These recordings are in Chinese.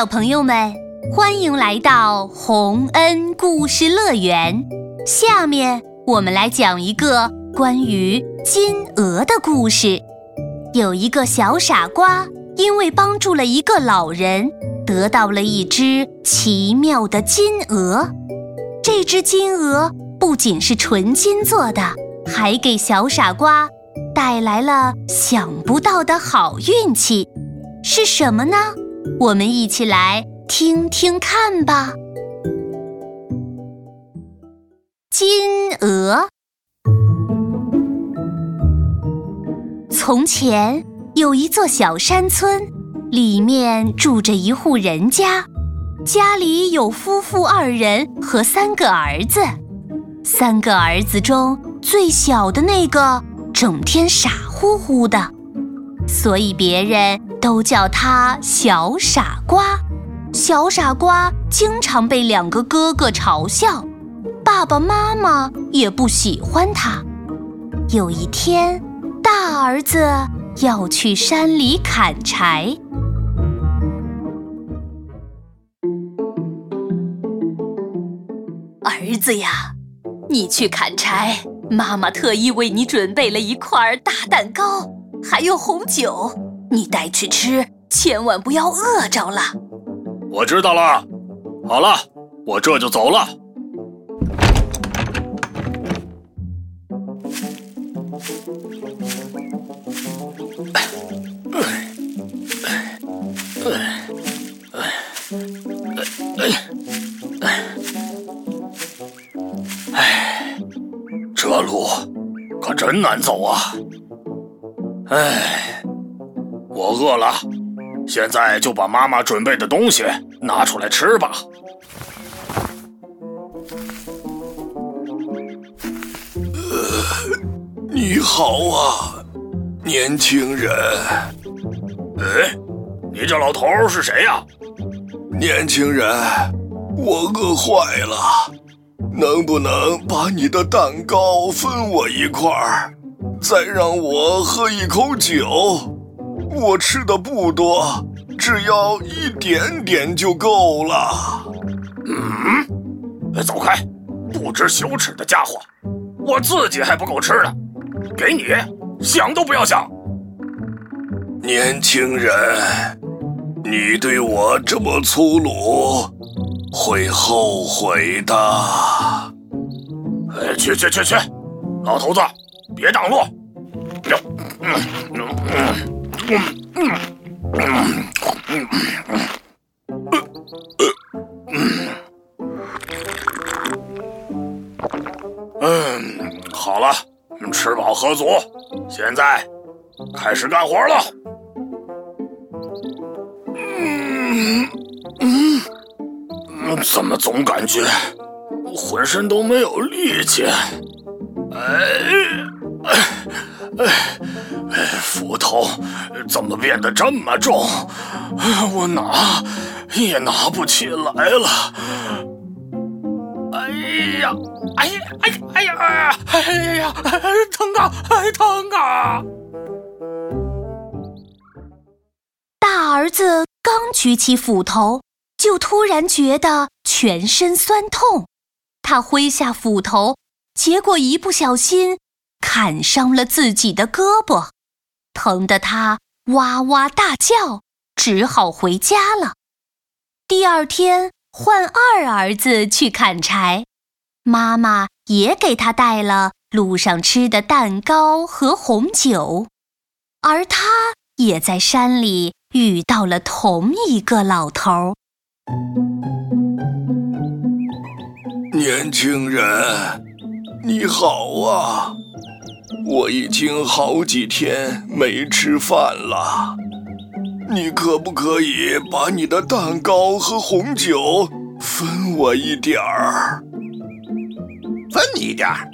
小朋友们，欢迎来到洪恩故事乐园。下面我们来讲一个关于金鹅的故事。有一个小傻瓜，因为帮助了一个老人，得到了一只奇妙的金鹅。这只金鹅不仅是纯金做的，还给小傻瓜带来了想不到的好运气。是什么呢？我们一起来听听看吧。金鹅。从前有一座小山村，里面住着一户人家，家里有夫妇二人和三个儿子。三个儿子中最小的那个整天傻乎乎的，所以别人。都叫他小傻瓜，小傻瓜经常被两个哥哥嘲笑，爸爸妈妈也不喜欢他。有一天，大儿子要去山里砍柴。儿子呀，你去砍柴，妈妈特意为你准备了一块大蛋糕，还有红酒。你带去吃，千万不要饿着了。我知道了。好了，我这就走了。哎，这路可真难走啊！哎。我饿了，现在就把妈妈准备的东西拿出来吃吧。呃，你好啊，年轻人。哎，你这老头是谁呀？年轻人，我饿坏了，能不能把你的蛋糕分我一块儿，再让我喝一口酒？我吃的不多，只要一点点就够了。嗯，走开，不知羞耻的家伙！我自己还不够吃呢，给你想都不要想。年轻人，你对我这么粗鲁，会后悔的。哎，去去去去，老头子，别挡路！嗯。好了，吃饱喝足，现在开始干活了。嗯嗯，怎么总感觉浑身都没有力气？哎。哎哎哎！斧头怎么变得这么重？我拿也拿不起来了。哎呀！哎呀！哎呀！哎呀！哎呀！疼啊！疼啊！大儿子刚举起斧头，就突然觉得全身酸痛。他挥下斧头，结果一不小心。砍伤了自己的胳膊，疼得他哇哇大叫，只好回家了。第二天换二儿子去砍柴，妈妈也给他带了路上吃的蛋糕和红酒，而他也在山里遇到了同一个老头。年轻人，你好啊！我已经好几天没吃饭了，你可不可以把你的蛋糕和红酒分我一点儿？分你一点儿，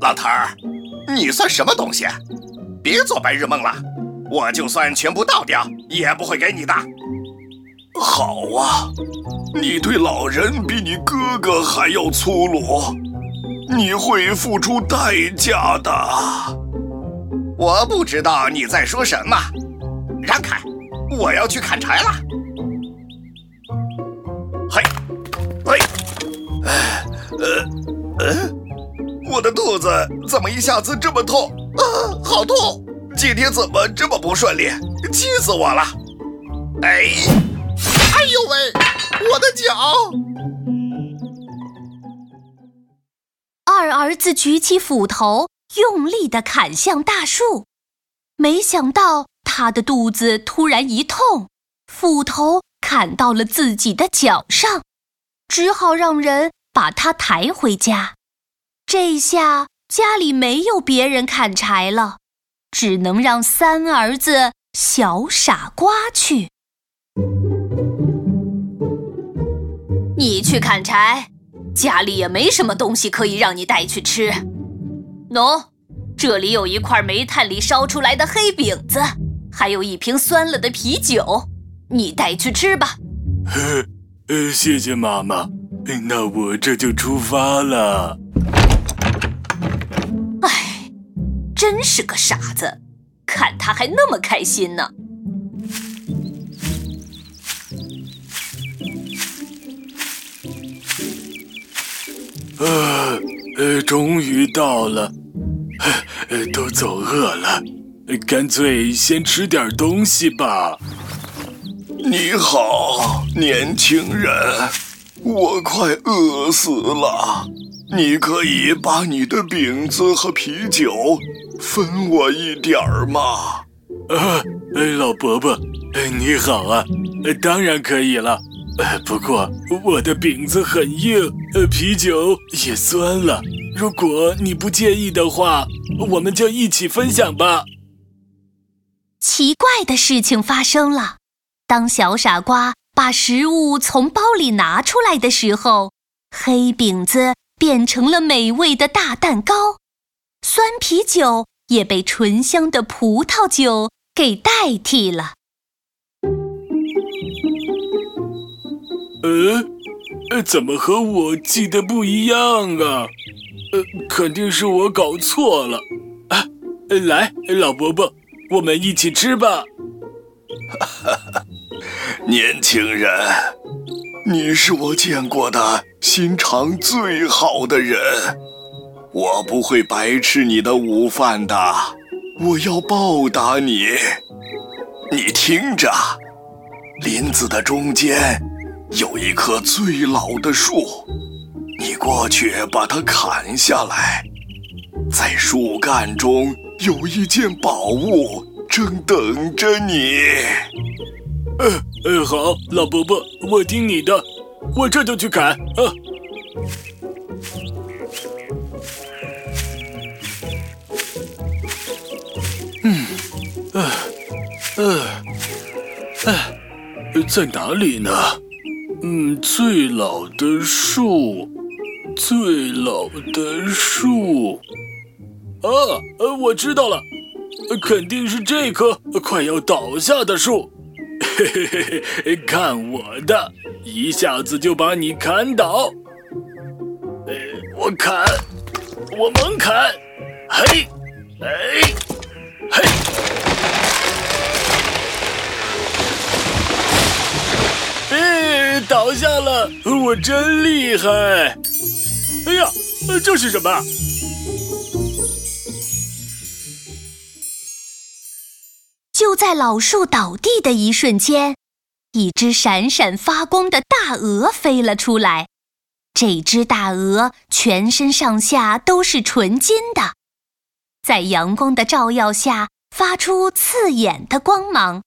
老头儿，你算什么东西？别做白日梦了，我就算全部倒掉，也不会给你的。好啊，你对老人比你哥哥还要粗鲁。你会付出代价的。我不知道你在说什么，让开，我要去砍柴了。嘿，哎，呃，呃，我的肚子怎么一下子这么痛啊？好痛！今天怎么这么不顺利？气死我了！哎，哎呦喂，我的脚！二儿子举起斧头，用力地砍向大树，没想到他的肚子突然一痛，斧头砍到了自己的脚上，只好让人把他抬回家。这下家里没有别人砍柴了，只能让三儿子小傻瓜去。你去砍柴，家里也没什么东西可以让你带去吃。喏，这里有一块煤炭里烧出来的黑饼子，还有一瓶酸了的啤酒，你带去吃吧。呵，呃，谢谢妈妈。那我这就出发了。哎，真是个傻子，看他还那么开心呢。呃呃，终于到了，呃，都走饿了，干脆先吃点东西吧。你好，年轻人，我快饿死了，你可以把你的饼子和啤酒分我一点儿吗？啊，老伯伯，你好啊，当然可以了。呃，不过我的饼子很硬，呃，啤酒也酸了。如果你不介意的话，我们就一起分享吧。奇怪的事情发生了，当小傻瓜把食物从包里拿出来的时候，黑饼子变成了美味的大蛋糕，酸啤酒也被醇香的葡萄酒给代替了。呃，呃，怎么和我记得不一样啊？呃，肯定是我搞错了。啊，来，老伯伯，我们一起吃吧。哈哈，年轻人，你是我见过的心肠最好的人，我不会白吃你的午饭的，我要报答你。你听着，林子的中间。有一棵最老的树，你过去把它砍下来，在树干中有一件宝物，正等着你。呃呃，好，老伯伯，我听你的，我这就去砍啊。嗯，呃，呃，呃，在哪里呢？嗯，最老的树，最老的树，啊，呃，我知道了，肯定是这棵快要倒下的树。嘿嘿嘿嘿，看我的，一下子就把你砍倒。呃，我砍，我猛砍，嘿，哎，嘿。倒下了，我真厉害！哎呀，这是什么？就在老树倒地的一瞬间，一只闪闪发光的大鹅飞了出来。这只大鹅全身上下都是纯金的，在阳光的照耀下发出刺眼的光芒。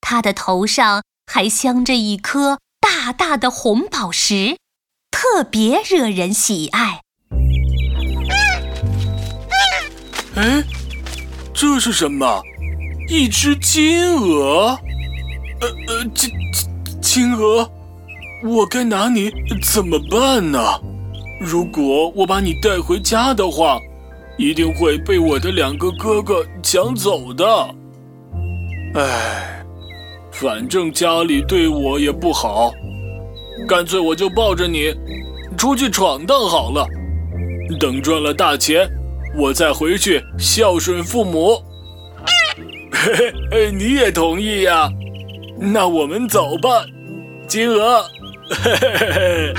它的头上还镶着一颗。大大的红宝石，特别惹人喜爱。哎，这是什么？一只金鹅？呃呃，金金金鹅，我该拿你怎么办呢？如果我把你带回家的话，一定会被我的两个哥哥抢走的。哎。反正家里对我也不好，干脆我就抱着你出去闯荡好了。等赚了大钱，我再回去孝顺父母。嘿嘿，你也同意呀？那我们走吧，金鹅。嘿嘿嘿嘿。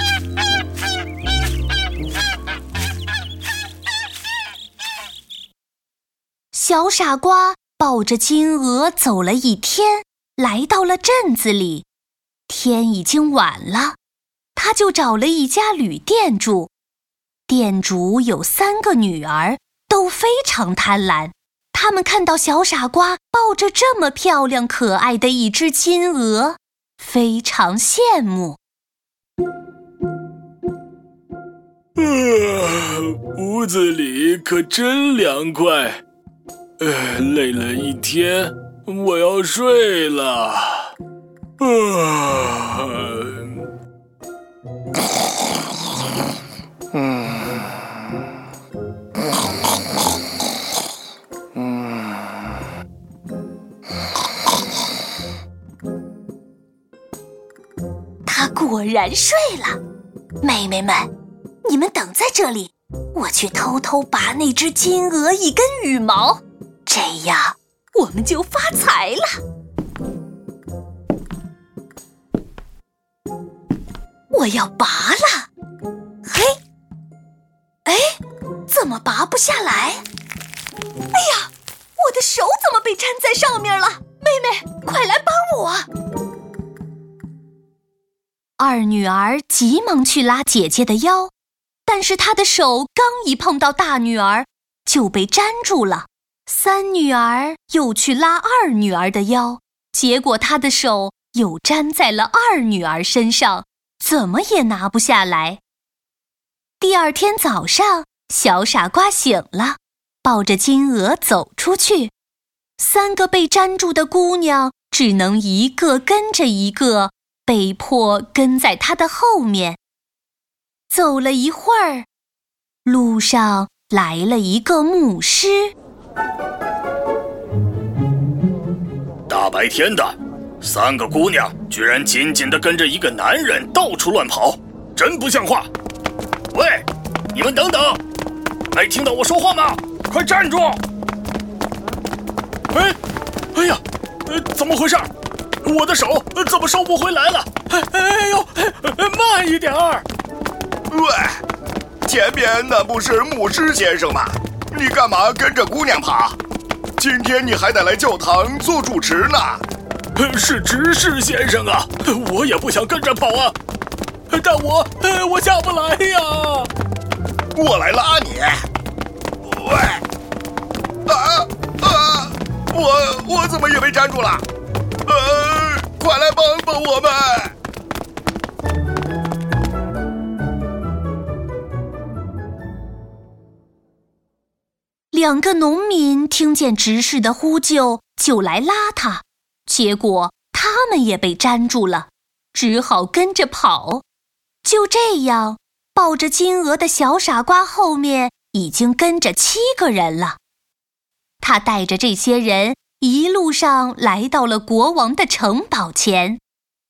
小傻瓜抱着金鹅走了一天。来到了镇子里。天已经晚了，他就找了一家旅店住。店主有三个女儿，都非常贪婪。他们看到小傻瓜抱着这么漂亮可爱的一只金鹅，非常羡慕。啊，屋子里可真凉快。呃，累了一天，我要睡了。啊，嗯。他果然睡了，妹妹们，你们等在这里，我去偷偷拔那只金鹅一根羽毛，这样我们就发财了。我要拔了，嘿，哎，怎么拔不下来？哎呀，我的手怎么被粘在上面了？妹妹，快来帮我！二女儿急忙去拉姐姐的腰，但是她的手刚一碰到大女儿，就被粘住了。三女儿又去拉二女儿的腰，结果她的手又粘在了二女儿身上，怎么也拿不下来。第二天早上，小傻瓜醒了，抱着金鹅走出去，三个被粘住的姑娘只能一个跟着一个。被迫跟在他的后面，走了一会儿，路上来了一个牧师。大白天的，三个姑娘居然紧紧地跟着一个男人到处乱跑，真不像话！喂，你们等等，没听到我说话吗？快站住！哎，哎呀，呃，怎么回事？我的手怎么收不回来了？哎呦，慢一点儿！喂，前面那不是牧师先生吗？你干嘛跟着姑娘跑？今天你还得来教堂做主持呢。是执事先生啊，我也不想跟着跑啊，但我我下不来呀。我来拉你。喂，啊啊！我我怎么也被粘住了？呃，快来帮帮我们！两个农民听见执事的呼救，就来拉他，结果他们也被粘住了，只好跟着跑。就这样，抱着金鹅的小傻瓜后面已经跟着七个人了。他带着这些人。一路上来到了国王的城堡前，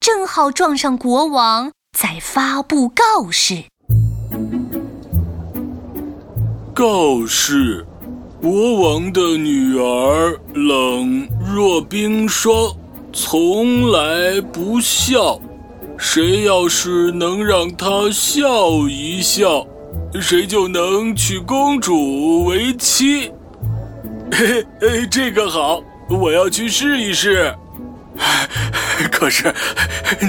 正好撞上国王在发布告示。告示：国王的女儿冷若冰霜，从来不笑。谁要是能让她笑一笑，谁就能娶公主为妻。嘿嘿，这个好。我要去试一试，可是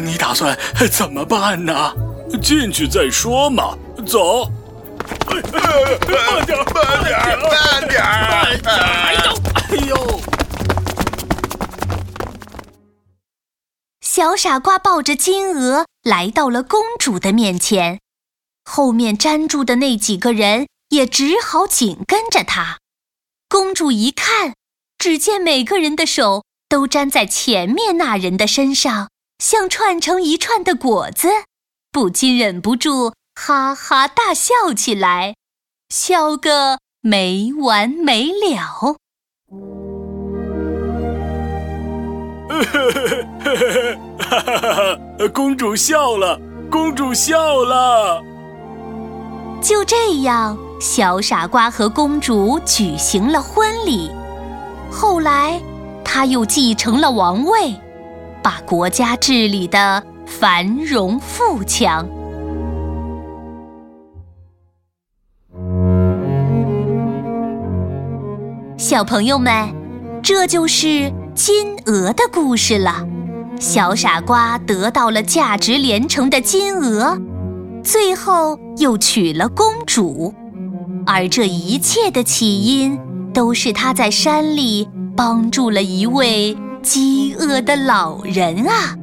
你打算怎么办呢？进去再说嘛。走，慢点，慢点，慢点！哎呦，哎呦！小傻瓜抱着金鹅来到了公主的面前，后面粘住的那几个人也只好紧跟着他。公主一看。只见每个人的手都粘在前面那人的身上，像串成一串的果子，不禁忍不住哈哈大笑起来，笑个没完没了。哈哈哈！公主笑了，公主笑了。就这样，小傻瓜和公主举行了婚礼。后来，他又继承了王位，把国家治理的繁荣富强。小朋友们，这就是金鹅的故事了。小傻瓜得到了价值连城的金鹅，最后又娶了公主。而这一切的起因，都是他在山里帮助了一位饥饿的老人啊。